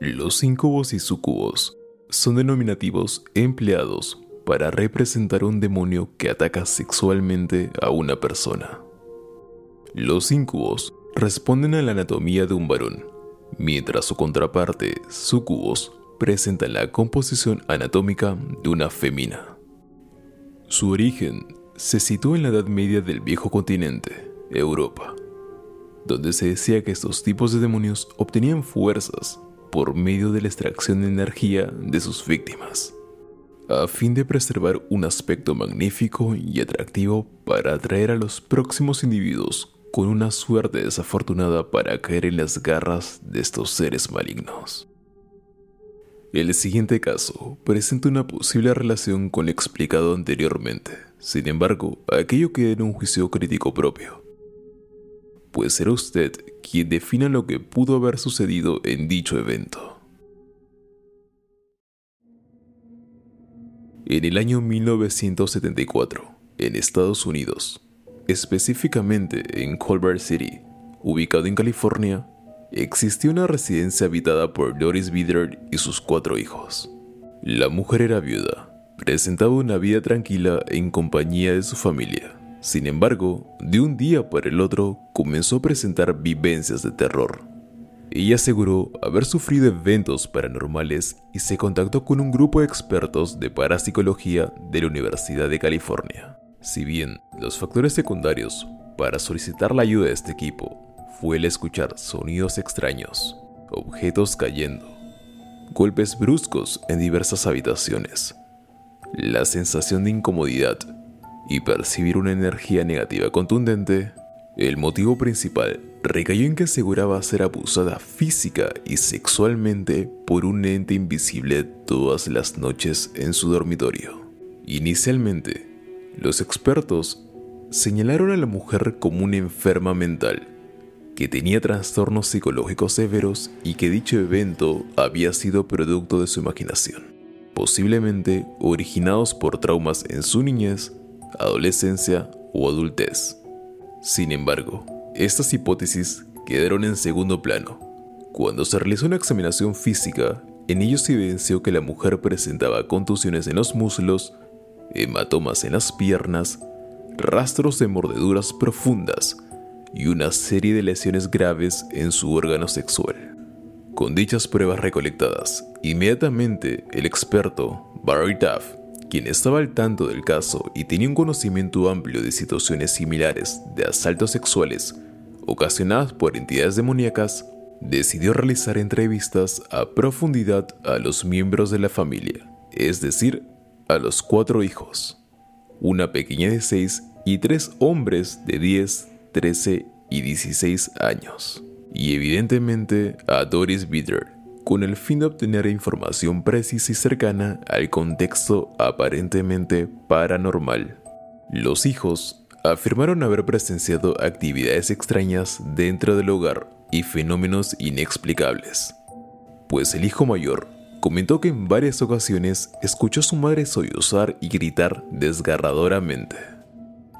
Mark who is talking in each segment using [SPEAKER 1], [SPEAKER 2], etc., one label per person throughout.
[SPEAKER 1] Los incubos y sucubos son denominativos empleados para representar un demonio que ataca sexualmente a una persona. Los incubos responden a la anatomía de un varón, mientras su contraparte, sucubos, presenta la composición anatómica de una femina. Su origen se sitúa en la Edad Media del viejo continente, Europa, donde se decía que estos tipos de demonios obtenían fuerzas por medio de la extracción de energía de sus víctimas, a fin de preservar un aspecto magnífico y atractivo para atraer a los próximos individuos con una suerte desafortunada para caer en las garras de estos seres malignos. El siguiente caso presenta una posible relación con lo explicado anteriormente. Sin embargo, aquello queda en un juicio crítico propio. Pues será usted quien defina lo que pudo haber sucedido en dicho evento. En el año 1974, en Estados Unidos, específicamente en Culver City, ubicado en California, existía una residencia habitada por Doris Bitter y sus cuatro hijos. La mujer era viuda, presentaba una vida tranquila en compañía de su familia. Sin embargo, de un día para el otro comenzó a presentar vivencias de terror. Ella aseguró haber sufrido eventos paranormales y se contactó con un grupo de expertos de parapsicología de la Universidad de California. Si bien los factores secundarios para solicitar la ayuda de este equipo fue el escuchar sonidos extraños, objetos cayendo, golpes bruscos en diversas habitaciones, la sensación de incomodidad y percibir una energía negativa contundente, el motivo principal recayó en que aseguraba ser abusada física y sexualmente por un ente invisible todas las noches en su dormitorio. Inicialmente, los expertos señalaron a la mujer como una enferma mental que tenía trastornos psicológicos severos y que dicho evento había sido producto de su imaginación, posiblemente originados por traumas en su niñez, adolescencia o adultez. Sin embargo, estas hipótesis quedaron en segundo plano. Cuando se realizó una examinación física, en ellos se evidenció que la mujer presentaba contusiones en los muslos, hematomas en las piernas, rastros de mordeduras profundas, y una serie de lesiones graves en su órgano sexual. Con dichas pruebas recolectadas, inmediatamente el experto Barry Duff, quien estaba al tanto del caso y tenía un conocimiento amplio de situaciones similares de asaltos sexuales ocasionadas por entidades demoníacas, decidió realizar entrevistas a profundidad a los miembros de la familia, es decir, a los cuatro hijos, una pequeña de seis y tres hombres de 10, 13 y 16 años, y evidentemente a Doris Bitter, con el fin de obtener información precisa y cercana al contexto aparentemente paranormal. Los hijos afirmaron haber presenciado actividades extrañas dentro del hogar y fenómenos inexplicables, pues el hijo mayor comentó que en varias ocasiones escuchó a su madre sollozar y gritar desgarradoramente.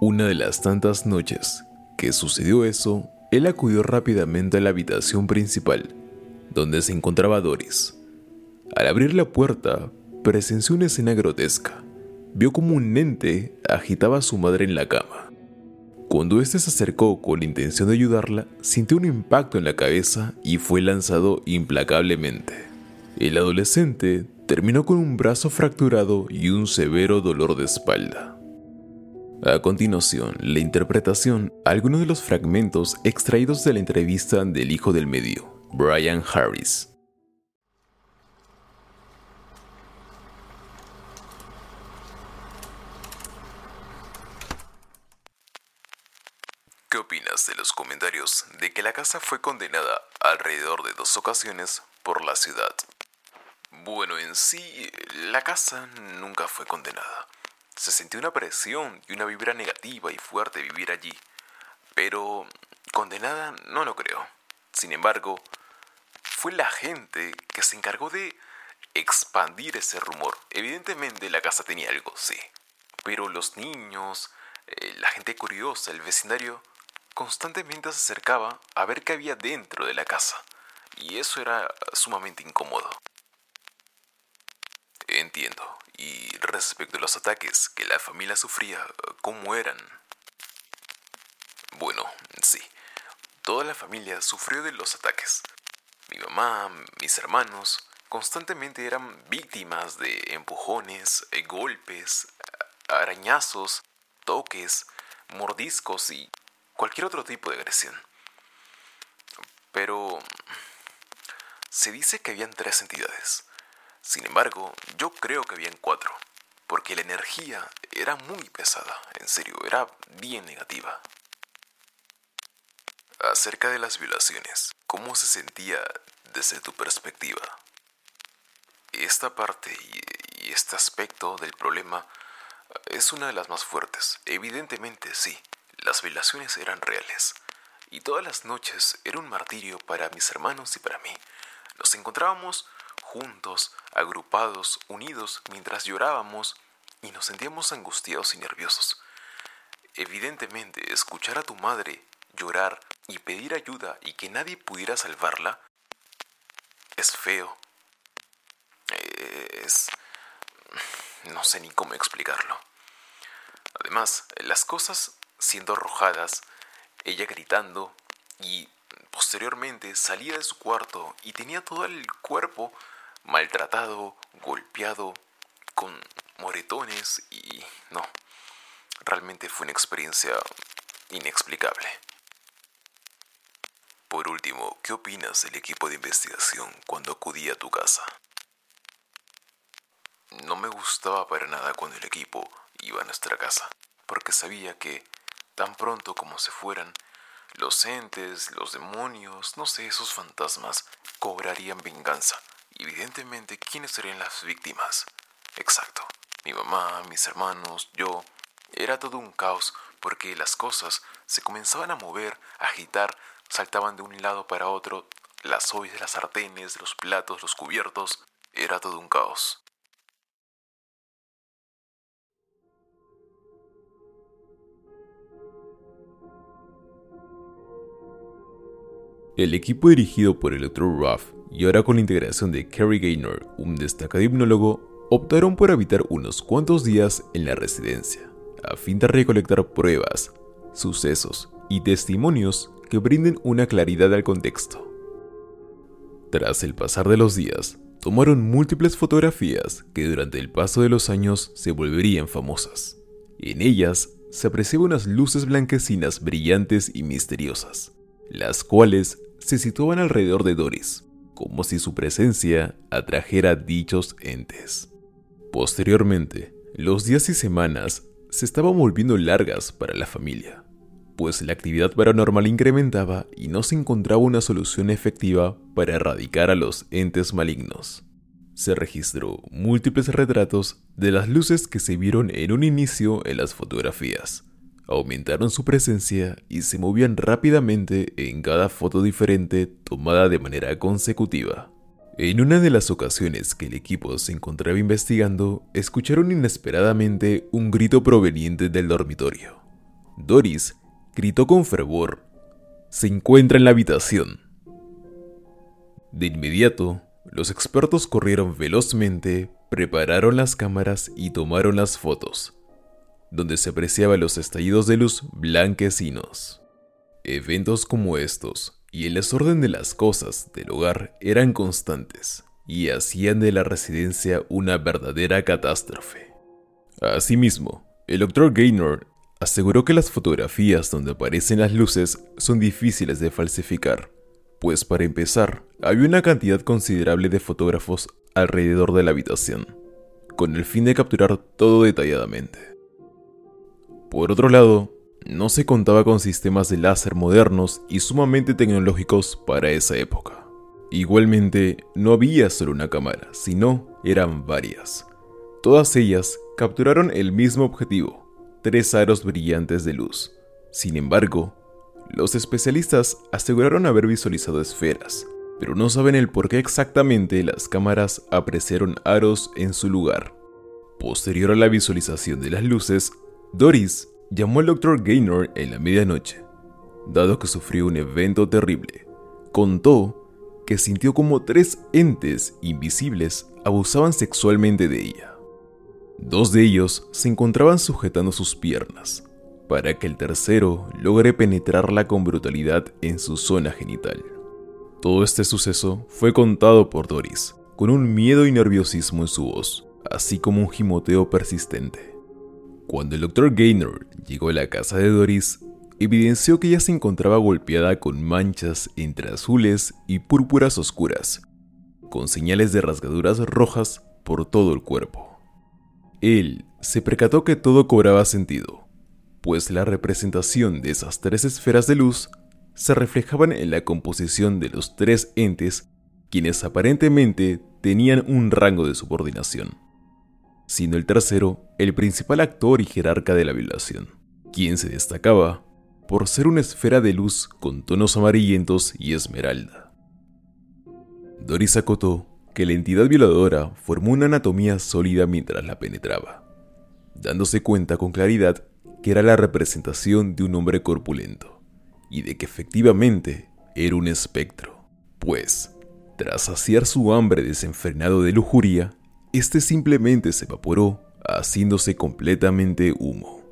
[SPEAKER 1] Una de las tantas noches que sucedió eso, él acudió rápidamente a la habitación principal, donde se encontraba Doris. Al abrir la puerta, presenció una escena grotesca. Vio como un ente agitaba a su madre en la cama. Cuando éste se acercó con la intención de ayudarla, sintió un impacto en la cabeza y fue lanzado implacablemente. El adolescente terminó con un brazo fracturado y un severo dolor de espalda. A continuación, la interpretación, algunos de los fragmentos extraídos de la entrevista del hijo del medio, Brian Harris. ¿Qué opinas de los comentarios de que la casa fue condenada alrededor de dos ocasiones por la ciudad? Bueno, en sí, la casa nunca fue condenada. Se sintió una presión y una vibra negativa y fuerte vivir allí, pero condenada no lo creo. Sin embargo, fue la gente que se encargó de expandir ese rumor. Evidentemente la casa tenía algo, sí, pero los niños, eh, la gente curiosa, el vecindario, constantemente se acercaba a ver qué había dentro de la casa. y eso era sumamente incómodo. Entiendo. Y respecto a los ataques que la familia sufría, ¿cómo eran? Bueno, sí. Toda la familia sufrió de los ataques. Mi mamá, mis hermanos, constantemente eran víctimas de empujones, eh, golpes, arañazos, toques, mordiscos y cualquier otro tipo de agresión. Pero se dice que habían tres entidades. Sin embargo, yo creo que habían cuatro, porque la energía era muy pesada, en serio, era bien negativa. Acerca de las violaciones, ¿cómo se sentía desde tu perspectiva? Esta parte y, este aspecto del problema es una de las más fuertes. Evidentemente sí, las violaciones eran reales. Y todas las noches era un martirio para mis hermanos y para mí. Nos encontrábamos juntos, agrupados, unidos, mientras llorábamos y nos sentíamos angustiados y nerviosos. Evidentemente, escuchar a tu madre llorar y pedir ayuda y que nadie pudiera salvarla es feo. Es... no sé ni cómo explicarlo. Además, las cosas siendo arrojadas, ella gritando y Posteriormente salía de su cuarto y tenía todo el cuerpo maltratado, golpeado, con moretones y no, realmente fue una experiencia inexplicable. Por último, ¿qué opinas del equipo de investigación cuando acudí a tu casa? No me gustaba para nada cuando el equipo iba a nuestra casa, porque sabía que, tan pronto como se fueran, los entes, los demonios, no sé, esos fantasmas cobrarían venganza. evidentemente, ¿quiénes serían las víctimas? Exacto. Mi mamá, mis hermanos, yo. Era todo un caos porque las cosas se comenzaban a mover, a agitar, saltaban de un lado para otro, las ollas de las sartenes, los platos, los cubiertos. Era todo un caos. El equipo dirigido por el Dr. Ruff y ahora con la integración de Kerry Gaynor, un destacado hipnólogo, optaron por habitar unos cuantos días en la residencia, a fin de recolectar pruebas, sucesos y testimonios que brinden una claridad al contexto. Tras el pasar de los días, tomaron múltiples fotografías que durante el paso de los años se volverían famosas. En ellas se apreciaban unas luces blanquecinas brillantes y misteriosas, las cuales se situaban alrededor de Doris, como si su presencia atrajera dichos entes. Posteriormente, los días y semanas se estaban volviendo largas para la familia, pues la actividad paranormal incrementaba y no se encontraba una solución efectiva para erradicar a los entes malignos. Se registró múltiples retratos de las luces que se vieron en un inicio en las fotografías, aumentaron su presencia y se movían rápidamente en cada foto diferente tomada de manera consecutiva. En una de las ocasiones que el equipo se encontraba investigando, escucharon inesperadamente un grito proveniente del dormitorio. Doris gritó con fervor, Se encuentra en la habitación. De inmediato, los expertos corrieron velozmente, prepararon las cámaras y tomaron las fotos donde se apreciaban los estallidos de luz blanquecinos. Eventos como estos y el desorden de las cosas del hogar eran constantes y hacían de la residencia una verdadera catástrofe. Asimismo, el Dr. Gaynor aseguró que las fotografías donde aparecen las luces son difíciles de falsificar, pues para empezar, había una cantidad considerable de fotógrafos alrededor de la habitación, con el fin de capturar todo detalladamente. Por otro lado, no se contaba con sistemas de láser modernos y sumamente tecnológicos para esa época. Igualmente, no había solo una cámara, sino eran varias. Todas ellas capturaron el mismo objetivo, tres aros brillantes de luz. Sin embargo, los especialistas aseguraron haber visualizado esferas, pero no saben el por qué exactamente las cámaras apreciaron aros en su lugar. Posterior a la visualización de las luces, Doris llamó al Dr. Gaynor en la medianoche, dado que sufrió un evento terrible. Contó que sintió como tres entes invisibles abusaban sexualmente de ella. Dos de ellos se encontraban sujetando sus piernas, para que el tercero logre penetrarla con brutalidad en su zona genital. Todo este suceso fue contado por Doris, con un miedo y nerviosismo en su voz, así como un gimoteo persistente. Cuando el Dr. Gaynor llegó a la casa de Doris, evidenció que ella se encontraba golpeada con manchas entre azules y púrpuras oscuras, con señales de rasgaduras rojas por todo el cuerpo. Él se percató que todo cobraba sentido, pues la representación de esas tres esferas de luz se reflejaban en la composición de los tres entes quienes aparentemente tenían un rango de subordinación, siendo el tercero el principal actor y jerarca de la violación, quien se destacaba por ser una esfera de luz con tonos amarillentos y esmeralda. Doris acotó que la entidad violadora formó una anatomía sólida mientras la penetraba, dándose cuenta con claridad que era la representación de un hombre corpulento, y de que efectivamente era un espectro, pues, tras saciar su hambre desenfrenado de lujuria, este simplemente se evaporó, haciéndose completamente humo.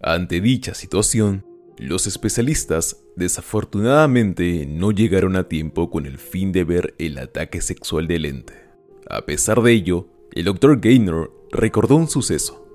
[SPEAKER 1] Ante dicha situación, los especialistas desafortunadamente no llegaron a tiempo con el fin de ver el ataque sexual del ente. A pesar de ello, el Dr. Gaynor recordó un suceso,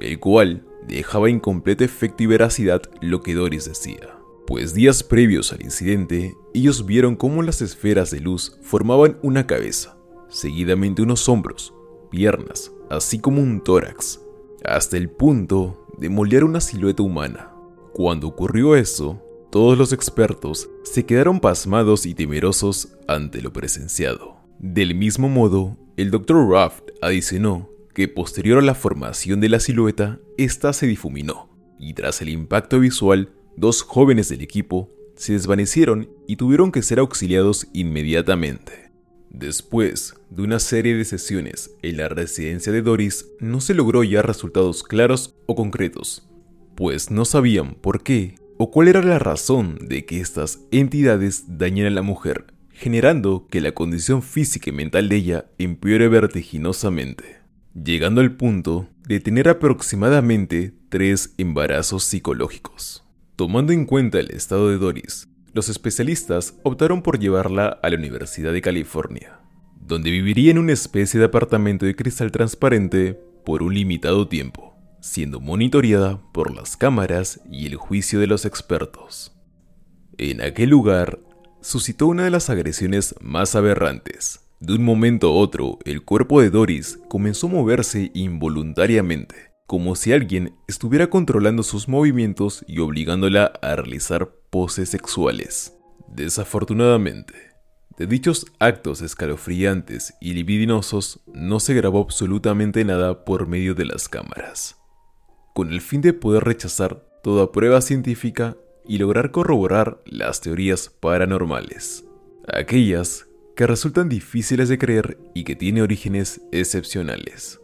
[SPEAKER 1] el cual dejaba incompleta efecto y veracidad lo que Doris decía, pues días previos al incidente, ellos vieron cómo las esferas de luz formaban una cabeza, seguidamente unos hombros, piernas, así como un tórax, hasta el punto de moldear una silueta humana. Cuando ocurrió eso, todos los expertos se quedaron pasmados y temerosos ante lo presenciado. Del mismo modo, el Dr. Raft adicionó que posterior a la formación de la silueta, ésta se difuminó, y tras el impacto visual, dos jóvenes del equipo se desvanecieron y tuvieron que ser auxiliados inmediatamente. Después de una serie de sesiones en la residencia de Doris, no se logró ya resultados claros o concretos, pues no sabían por qué o cuál era la razón de que estas entidades dañen a la mujer, generando que la condición física y mental de ella empeore vertiginosamente, llegando al punto de tener aproximadamente tres embarazos psicológicos. Tomando en cuenta el estado de Doris, los especialistas optaron por llevarla a la Universidad de California, donde viviría en una especie de apartamento de cristal transparente por un limitado tiempo siendo monitoreada por las cámaras y el juicio de los expertos. En aquel lugar, suscitó una de las agresiones más aberrantes. De un momento a otro, el cuerpo de Doris comenzó a moverse involuntariamente, como si alguien estuviera controlando sus movimientos y obligándola a realizar poses sexuales. Desafortunadamente, de dichos actos escalofriantes y libidinosos no se grabó absolutamente nada por medio de las cámaras con el fin de poder rechazar toda prueba científica y lograr corroborar las teorías paranormales, aquellas que resultan difíciles de creer y que tienen orígenes excepcionales.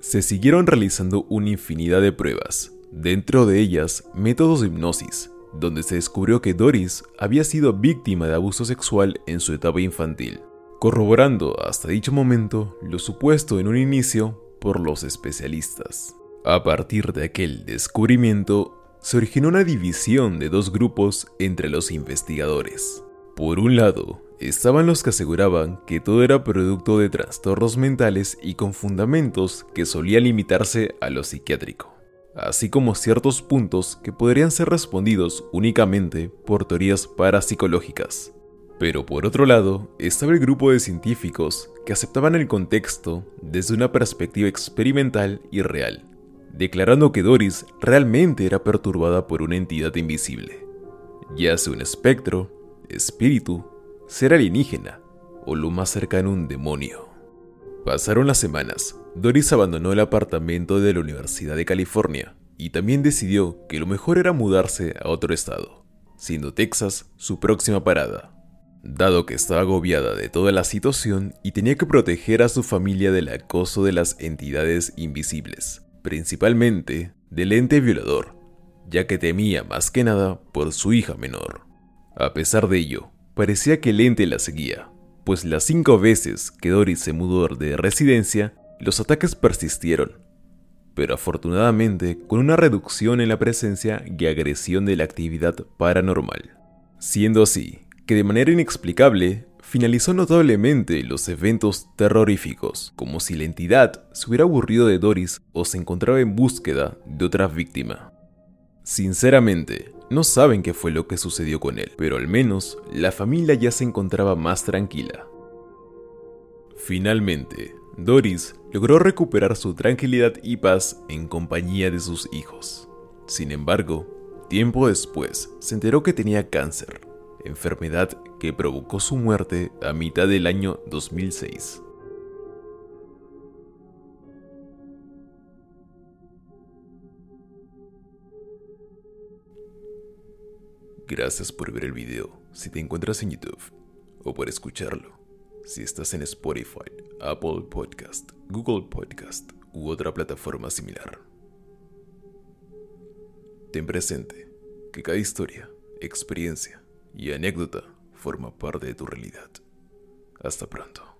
[SPEAKER 1] Se siguieron realizando una infinidad de pruebas, dentro de ellas métodos de hipnosis, donde se descubrió que Doris había sido víctima de abuso sexual en su etapa infantil, corroborando hasta dicho momento lo supuesto en un inicio por los especialistas. A partir de aquel descubrimiento, se originó una división de dos grupos entre los investigadores. Por un lado, estaban los que aseguraban que todo era producto de trastornos mentales y con fundamentos que solían limitarse a lo psiquiátrico, así como ciertos puntos que podrían ser respondidos únicamente por teorías parapsicológicas. Pero por otro lado, estaba el grupo de científicos que aceptaban el contexto desde una perspectiva experimental y real, declarando que Doris realmente era perturbada por una entidad invisible, ya sea un espectro, espíritu, ser alienígena o lo más cercano un demonio. Pasaron las semanas, Doris abandonó el apartamento de la Universidad de California y también decidió que lo mejor era mudarse a otro estado, siendo Texas su próxima parada, dado que estaba agobiada de toda la situación y tenía que proteger a su familia del acoso de las entidades invisibles principalmente del ente violador, ya que temía más que nada por su hija menor. A pesar de ello, parecía que el ente la seguía, pues las cinco veces que Doris se mudó de residencia, los ataques persistieron, pero afortunadamente con una reducción en la presencia y agresión de la actividad paranormal. Siendo así, que de manera inexplicable finalizó notablemente los eventos terroríficos, como si la entidad se hubiera aburrido de Doris o se encontraba en búsqueda de otra víctima. Sinceramente, no saben qué fue lo que sucedió con él, pero al menos la familia ya se encontraba más tranquila. Finalmente, Doris logró recuperar su tranquilidad y paz en compañía de sus hijos. Sin embargo, tiempo después se enteró que tenía cáncer, enfermedad que provocó su muerte a mitad del año 2006. Gracias por ver el video si te encuentras en YouTube o por escucharlo si estás en Spotify, Apple Podcast, Google Podcast u otra plataforma similar. Ten presente que cada historia, experiencia y anécdota forma parte de tu realidad. Hasta pronto.